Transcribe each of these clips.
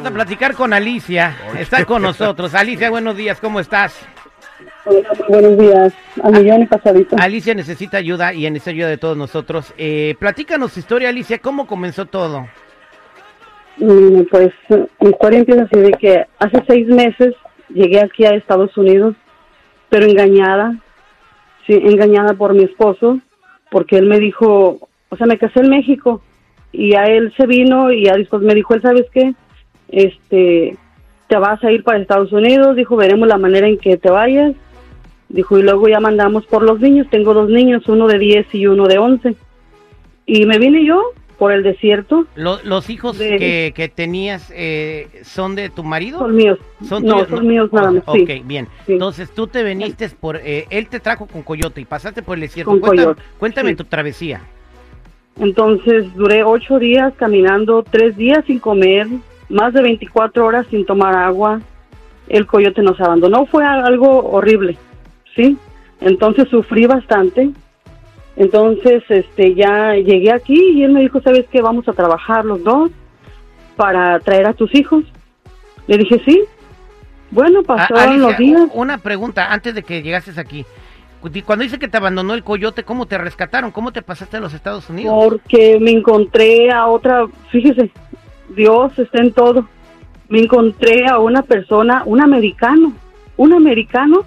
platicar con Alicia. Está con nosotros. Alicia, buenos días, ¿cómo estás? Hola, buenos días. A millón y pasadito. Alicia necesita ayuda y necesita ayuda de todos nosotros. Eh, platícanos historia, Alicia, ¿cómo comenzó todo? Mm, Pues mi historia empieza así de que hace seis meses llegué aquí a Estados Unidos, pero engañada, sí, engañada por mi esposo, porque él me dijo, o sea, me casé en México y a él se vino y ya después me dijo, él, ¿sabes qué? Este, te vas a ir para Estados Unidos, dijo, veremos la manera en que te vayas. Dijo, y luego ya mandamos por los niños, tengo dos niños, uno de 10 y uno de 11. Y me vine yo por el desierto, Lo- ¿Los hijos De- que, que tenías eh, son de tu marido? son míos. ¿Son no, tuyos? son míos nada más, Ok, sí. bien. Sí. Entonces tú te veniste por... eh, él te trajo con Coyote y pasaste por el desierto. Con cuéntame Coyote, cuéntame sí. tu travesía. Entonces duré ocho días caminando, tres días sin comer, más de 24 horas sin tomar agua. El coyote nos abandonó, fue algo horrible, ¿sí? Entonces sufrí bastante. Entonces, este, ya llegué aquí y él me dijo, ¿sabes qué? Vamos a trabajar los dos para traer a tus hijos. Le dije, sí. Bueno, pasaron los días. una pregunta antes de que llegases aquí. Cu- Cuando dice que te abandonó el Coyote, ¿cómo te rescataron? ¿Cómo te pasaste a los Estados Unidos? Porque me encontré a otra, fíjese, Dios está en todo. Me encontré a una persona, un americano, un americano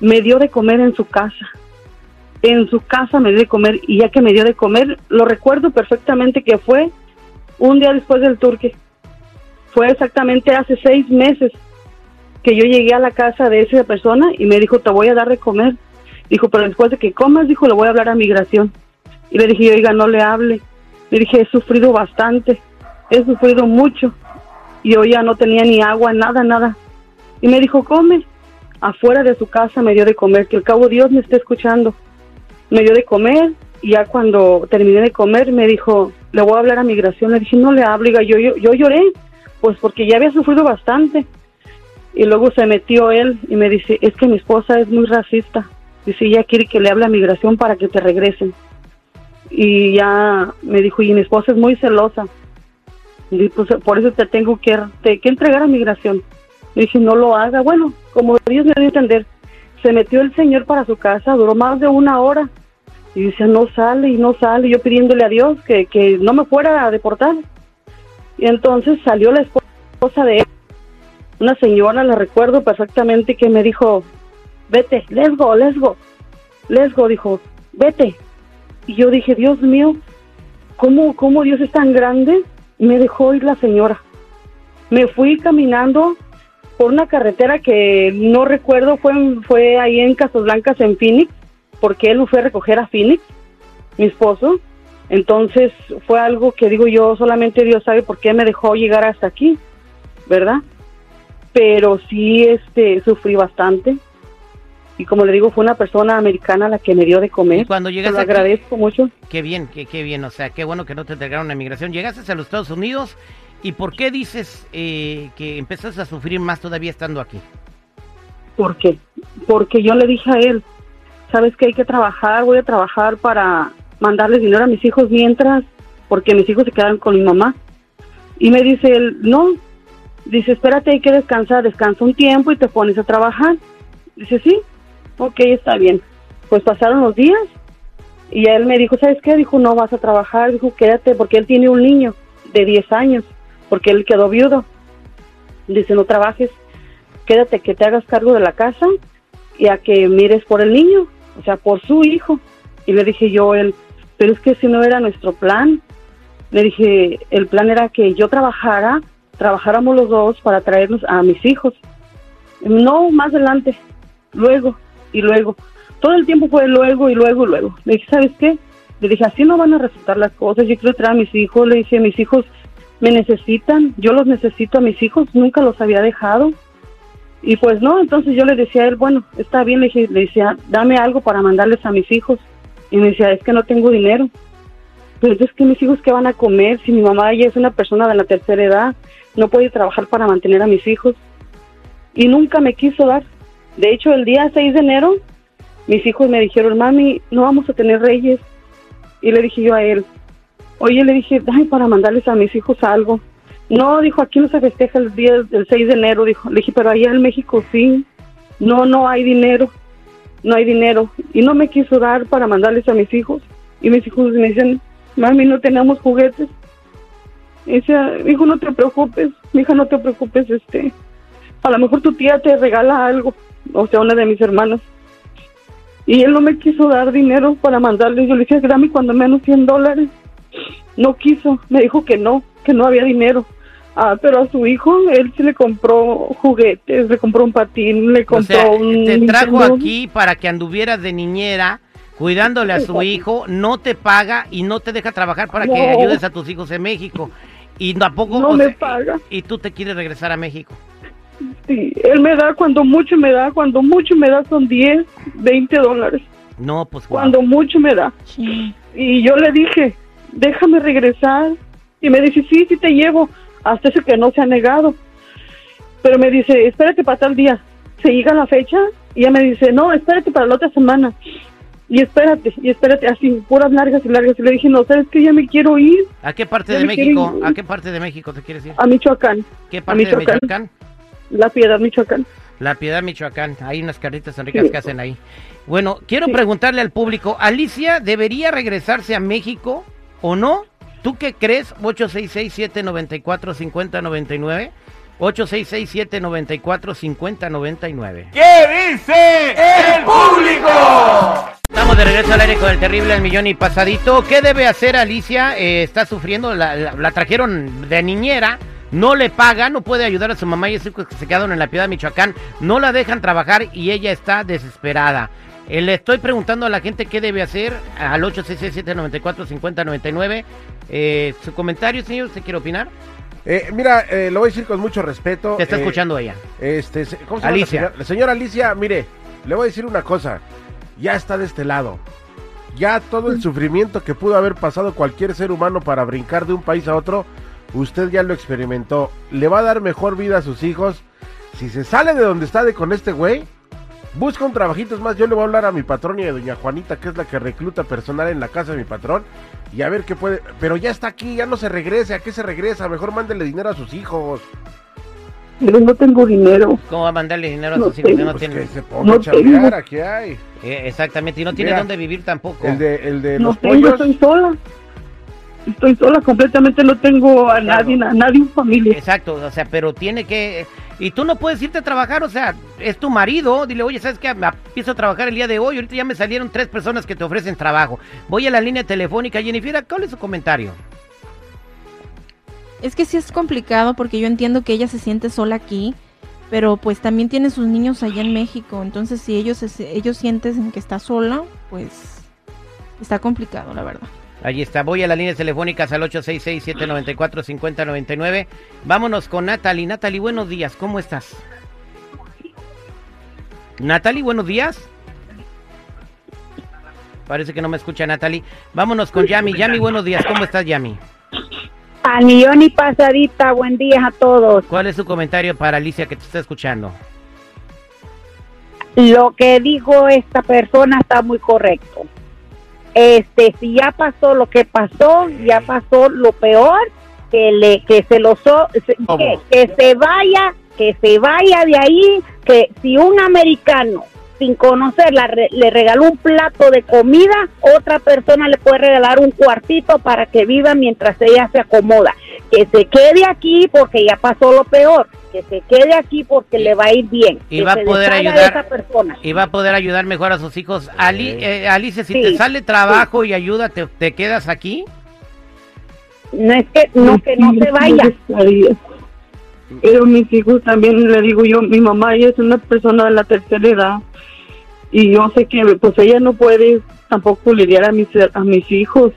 me dio de comer en su casa. En su casa me dio de comer y ya que me dio de comer, lo recuerdo perfectamente que fue un día después del turque. Fue exactamente hace seis meses que yo llegué a la casa de esa persona y me dijo, te voy a dar de comer. Dijo, pero después de que comas, dijo, le voy a hablar a migración. Y le dije, oiga, no le hable. Le dije, he sufrido bastante, he sufrido mucho. Y yo ya no tenía ni agua, nada, nada. Y me dijo, come. Afuera de su casa me dio de comer, que al cabo Dios me está escuchando. Me dio de comer y ya cuando terminé de comer me dijo, le voy a hablar a migración. Le dije, no le hable, oiga, yo, yo, yo lloré, pues porque ya había sufrido bastante. Y luego se metió él y me dice, es que mi esposa es muy racista. Dice, ella quiere que le hable a migración para que te regresen. Y ya me dijo, y mi esposa es muy celosa. Y pues, por eso te tengo que, te- que entregar a migración. Le dije, no lo haga. Bueno, como Dios me dio a entender, se metió el señor para su casa, duró más de una hora. Y dice, no sale y no sale. Yo pidiéndole a Dios que, que no me fuera a deportar. Y entonces salió la esposa de él, una señora, la recuerdo perfectamente, que me dijo, vete, let's go, let's go. Let's go, dijo, vete. Y yo dije, Dios mío, ¿cómo, cómo Dios es tan grande? Me dejó ir la señora. Me fui caminando por una carretera que no recuerdo, fue, fue ahí en Casablancas, en Phoenix, porque él me fue a recoger a Phoenix, mi esposo. Entonces fue algo que digo yo, solamente Dios sabe por qué me dejó llegar hasta aquí, ¿verdad? Pero sí, este, sufrí bastante. Y como le digo, fue una persona americana la que me dio de Y comer. cuando Se llegaste lo aquí, agradezco mucho. qué bien, qué, qué bien, o sea, qué bueno que no te entregaron a migración. Llegaste a los Estados Unidos y ¿por qué dices eh, que empezaste a sufrir más todavía estando aquí? ¿Por qué? Porque yo le dije a él, sabes que hay que trabajar, voy a trabajar para mandarles dinero a mis hijos mientras, porque mis hijos se quedaron con mi mamá. Y me dice él, no, dice, espérate, hay que descansar, descansa un tiempo y te pones a trabajar. Dice, sí, ok, está bien. Pues pasaron los días y él me dijo, ¿sabes qué? Dijo, no vas a trabajar, dijo, quédate, porque él tiene un niño de 10 años, porque él quedó viudo. Dice, no trabajes, quédate que te hagas cargo de la casa y a que mires por el niño, o sea, por su hijo. Y le dije yo, él, pero es que si no era nuestro plan. Le dije, el plan era que yo trabajara, trabajáramos los dos para traernos a mis hijos. No, más adelante, luego y luego. Todo el tiempo fue luego y luego y luego. Le dije, ¿sabes qué? Le dije, así no van a resultar las cosas. Yo quiero traer a mis hijos. Le dije, mis hijos me necesitan. Yo los necesito a mis hijos. Nunca los había dejado. Y pues no, entonces yo le decía a él, bueno, está bien, le, dije, le decía, dame algo para mandarles a mis hijos. Y me decía, es que no tengo dinero. Pero es mis hijos, ¿qué van a comer? Si mi mamá ya es una persona de la tercera edad, no puede trabajar para mantener a mis hijos. Y nunca me quiso dar. De hecho, el día 6 de enero, mis hijos me dijeron, mami, no vamos a tener reyes. Y le dije yo a él, oye, le dije, dame para mandarles a mis hijos algo. No, dijo, aquí no se festeja el día del 6 de enero, dijo. Le dije, pero allá en México sí. No, no hay dinero, no hay dinero. Y no me quiso dar para mandarles a mis hijos. Y mis hijos me dicen, mami, no tenemos juguetes. Y decía, hijo, no te preocupes, mi hija, no te preocupes, este, a lo mejor tu tía te regala algo, o sea, una de mis hermanas. Y él no me quiso dar dinero para mandarle. Yo le dije, dame cuando menos 100 dólares. No quiso, me dijo que no, que no había dinero. Ah, pero a su hijo, él sí le compró juguetes, le compró un patín, le compró o sea, un... Te trajo aquí para que anduvieras de niñera cuidándole a su hijo, no te paga y no te deja trabajar para que ayudes a tus hijos en México. Y tampoco... No me sea, paga. Y tú te quieres regresar a México. Sí, él me da cuando mucho me da, cuando mucho me da son 10, 20 dólares. No, pues... guau. Cuando mucho me da. Sí. Y yo le dije, déjame regresar. Y me dice, sí, sí te llevo. Hasta eso que no se ha negado. Pero me dice, espérate para tal día. Se llega la fecha y ella me dice, no, espérate para la otra semana. Y espérate, y espérate, así, puras largas y largas. Y le dije, no, ¿sabes que Ya me quiero ir ¿A qué parte Ya de México? ¿A qué parte de México te quieres ir? a Michoacán, ¿Qué parte de Michoacán. Michoacán? La Piedad, Michoacán. La Piedad, Michoacán. Hay unas carritas tan ricas Sí. que hacen ahí. Bueno, quiero Sí. preguntarle al público, ¿Alicia debería regresarse a México o no? ¿Tú qué crees? 866-794-5099. 866-794-5099. ¿Qué dice el público? Estamos de regreso al aire con el terrible El Millón y Pasadito. ¿Qué debe hacer Alicia? Eh, está sufriendo, la, la- la trajeron de niñera, no le pagan, no puede ayudar a su mamá y a sus hijos que se quedaron en la Piedad, Michoacán, no la dejan trabajar y ella está desesperada. Eh, le estoy preguntando a la gente qué debe hacer al 866-794-5099. Eh, ¿Su comentario, señor? ¿Usted quiere opinar? Eh, mira, eh, lo voy a decir con mucho respeto. Te está eh, escuchando ella. Este, ¿cómo se llama Alicia. La señora? la señora Alicia, mire, le voy a decir una cosa. Ya está de este lado. Ya todo el sufrimiento que pudo haber pasado cualquier ser humano para brincar de un país a otro, usted ya lo experimentó. Le va a dar mejor vida a sus hijos. Si se sale de donde está de con este güey, busca un trabajito. Es más, yo le voy a hablar a mi patrón y a doña Juanita, que es la que recluta personal en la casa de mi patrón, y a ver qué puede. Pero ya está aquí, ya no se regrese. ¿A qué se regresa? Mejor mándele dinero a sus hijos. Pero no tengo dinero. ¿Cómo va a mandarle dinero a No sus hijos? no Pues tiene... que se ponga a No chambear, aquí hay. Eh, exactamente, y no tiene Mira, dónde vivir tampoco. El de, el de No los tengo, pollos. estoy sola. Estoy sola, completamente no tengo a nadie, a nadie en familia. Exacto, o sea, pero tiene que... Y tú no puedes irte a trabajar, o sea, es tu marido, dile, oye, ¿sabes qué? Me Empiezo a trabajar el día de hoy, ahorita ya me salieron tres personas que te ofrecen trabajo. Voy a la línea telefónica, Jennifer, ¿cuál es su comentario? Es que sí es complicado porque yo entiendo que ella se siente sola aquí, pero pues también tiene sus niños allá en México, entonces si ellos se- ellos sienten que está sola, pues está complicado, la verdad. Allí está, voy a las líneas telefónicas al 866-794-5099. Vámonos con Natalie. Natalie, buenos días, ¿cómo estás? Natalie, buenos días. Parece que no me escucha Natalie. Vámonos con Yami. Yami, buenos días, ¿cómo estás, Yami? Al millón y pasadita, buen día a todos. ¿Cuál es su comentario para Alicia que te está escuchando? Lo que dijo esta persona está muy correcto. Este, si ya pasó lo que pasó, ya pasó lo peor, que le que se lo so- que, se vaya, que se vaya de ahí, que si un americano sin conocerla le regaló un plato de comida, otra persona le puede regalar un cuartito para que viva mientras ella se acomoda. Que se quede aquí porque ya pasó lo peor. Que se quede aquí porque le va a ir bien. Y va a poder ayudar. esa persona. Y va a poder ayudar mejor a sus hijos. Ali, eh, Alicia, si Sí. te sale trabajo y ayuda, ¿te, te quedas aquí? No es que no, que no se vaya. Pero mis hijos también, le digo yo, mi mamá ella es una persona de la tercera edad y yo sé que pues ella no puede tampoco lidiar a mis, a mis hijos.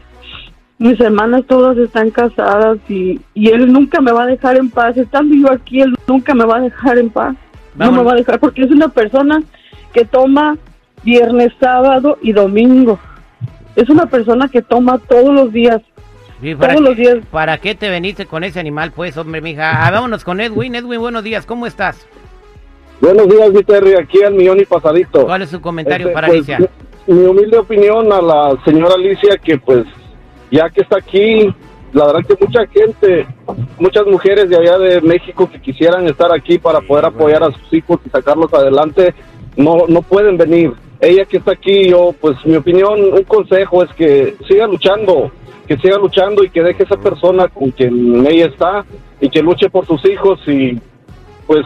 Mis hermanas todas están casadas y, y él nunca me va a dejar en paz. Estando yo aquí, él nunca me va a dejar en paz. No me va a dejar porque es una persona que toma viernes, sábado y domingo. Es una persona que toma todos los días. Sí, ¿para, Todos qué, los días. ¿Para qué te veniste con ese animal, pues, hombre, mija? Ah, vámonos con Edwin. Edwin, buenos días, ¿cómo estás? Buenos días, mi Terry, aquí al millón y pasadito. ¿Cuál es su comentario Este, para pues, Alicia? Mi humilde opinión a la señora Alicia que pues ya que está aquí, la verdad que mucha gente, muchas mujeres de allá de México que quisieran estar aquí para poder apoyar a sus hijos y sacarlos adelante, no, no pueden venir. Ella que está aquí, yo, pues mi opinión, un consejo es que siga luchando, que siga luchando y que deje esa persona con quien ella está y que luche por sus hijos y pues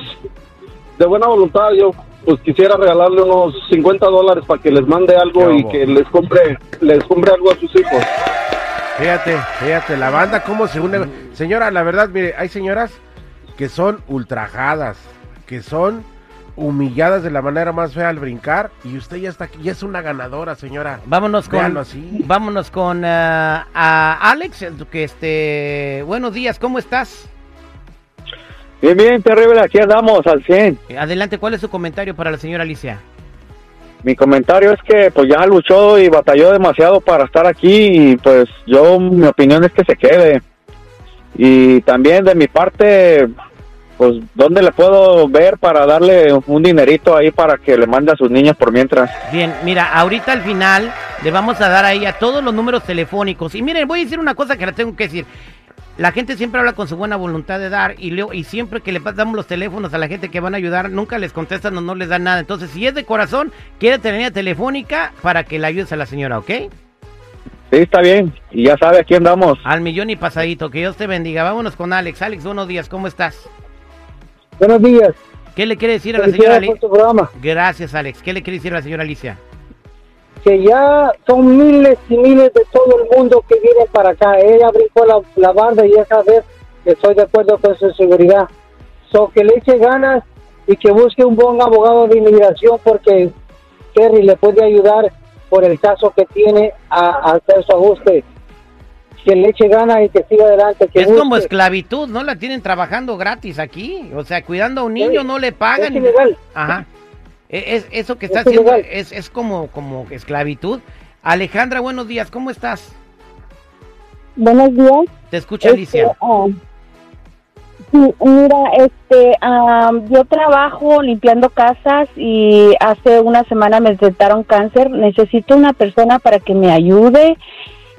de buena voluntad yo pues quisiera regalarle unos 50 dólares para que les mande algo y que les compre, les compre algo a sus hijos. Fíjate, fíjate, la banda cómo se une. Señora, la verdad, mire, hay señoras que son ultrajadas, que son humilladas de la manera más fea al brincar y usted ya está aquí, ya es una ganadora, señora. Vámonos con, así. vámonos con ah, a Alex, que este, buenos días, ¿cómo estás? Bien, bien, terrible, aquí andamos al 100. Eh, Adelante, ¿cuál es su comentario para la señora Alicia? Mi comentario es que pues ya luchó y batalló demasiado para estar aquí y pues yo, mi opinión es que se quede. Y también de mi parte, pues ¿dónde le puedo ver para darle un dinerito ahí para que le mande a sus niños por mientras? Bien, mira, ahorita al final le vamos a dar ahí a todos los números telefónicos. Y miren, voy a decir una cosa que la tengo que decir. La gente siempre habla con su buena voluntad de dar y, luego- y siempre que le damos los teléfonos a la gente que van a ayudar, nunca les contestan o no les dan nada. Entonces, si es de corazón, la línea telefónica para que le ayudes a la señora, ¿ok? Sí, está bien. Y ya sabe, aquí andamos. Al millón y pasadito, que Dios te bendiga. Vámonos con Alex. Alex, buenos días, ¿cómo estás? Buenos días. ¿Qué le quiere decir a la señora Alicia? Gracias, Alex. ¿Qué le quiere decir a la señora Alicia? Que ya son miles y miles de todo el mundo que viene para acá. Ella brincó la, la barda y esa vez que estoy de acuerdo con su seguridad. So, que le eche ganas y que busque un buen abogado de inmigración porque Kerry le puede ayudar por el caso que tiene a, a hacer su ajuste. Que le eche ganas y que siga adelante. Que Es como esclavitud, ¿no? La tienen trabajando gratis aquí. O sea, cuidando a un niño Sí, no le Es pagan. ilegal. Ajá. E- Es, eso que está Es haciendo es, es como, como esclavitud. Alejandra, buenos días, ¿cómo estás? Buenos días. Te escucha Este, Alicia. ah, sí, mira, este, yo trabajo limpiando casas y hace una semana me detectaron cáncer. Necesito una persona para que me ayude.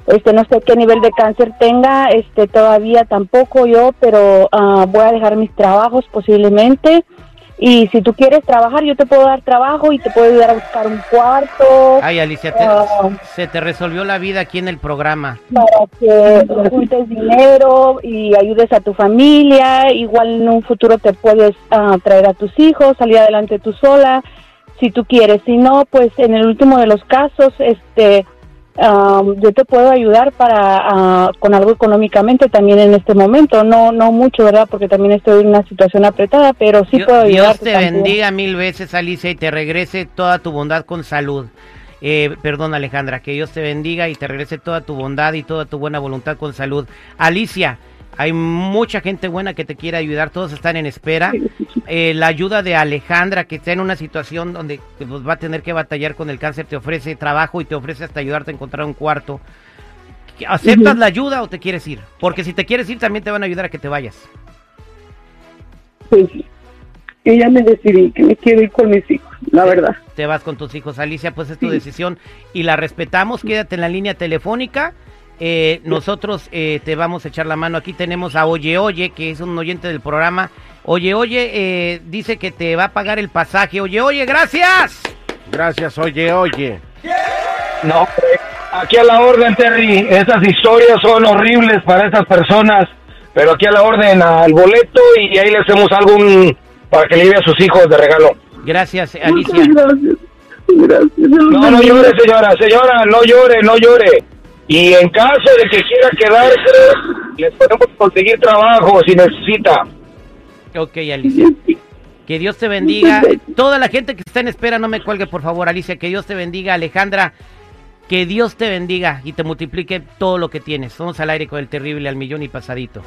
Este, no sé qué nivel de cáncer tenga, este, todavía tampoco yo, pero ah, voy a dejar mis trabajos posiblemente. Y si tú quieres trabajar, yo te puedo dar trabajo y te puedo ayudar a buscar un cuarto Ay, Alicia, te- ah. se te resolvió la vida aquí en el programa. para que juntes dinero y ayudes a tu familia. Igual en un futuro te puedes ah, traer a tus hijos, salir adelante tú sola, si tú quieres. Si no, pues en el último de los casos, este, am, yo te puedo ayudar para ah, con algo económicamente también en este momento. No, no mucho, verdad, porque también estoy en una situación apretada, pero sí Dios, puedo Dios ayudarte te también. bendiga mil veces, Alicia, y te regrese toda tu bondad con salud. Eh, perdón, Alejandra, que Dios te bendiga y te regrese toda tu bondad y toda tu buena voluntad con salud. Alicia, hay mucha gente buena que te quiere ayudar, todos están en espera. Eh, la ayuda de Alejandra, que está en una situación donde pues, va a tener que batallar con el cáncer, te ofrece trabajo y te ofrece hasta ayudarte a encontrar un cuarto. ¿Aceptas la ayuda o te quieres ir? Porque si te quieres ir, también te van a ayudar a que te vayas. Pues ella me decidí que me quiero ir con mis hijos, la verdad. te vas con tus hijos. Alicia, pues es tu decisión y la respetamos. Quédate en la línea telefónica. Eh, nosotros eh, te vamos a echar la mano. Aquí tenemos a Oye Oye, que es un oyente del programa. Oye Oye eh, dice que te va a pagar el pasaje. Oye Oye, gracias. Gracias, oye, oye. No, aquí a la orden, Terry. Esas historias son horribles para estas personas, pero aquí a la orden al boleto y ahí le hacemos algún para que le lleve a sus hijos de regalo. Gracias, Alicia. Muchas gracias. Gracias. No, no llore, señora, señora, no llore, no llore. Y en caso de que quiera quedarse, les podemos conseguir trabajo si necesita. Ok, Alicia. Que Dios te bendiga. Toda la gente que está en espera, no me cuelgue, por favor, Alicia. Que Dios te bendiga, Alejandra. Que Dios te bendiga y te multiplique todo lo que tienes. Somos al aire con el terrible al millón y pasadito.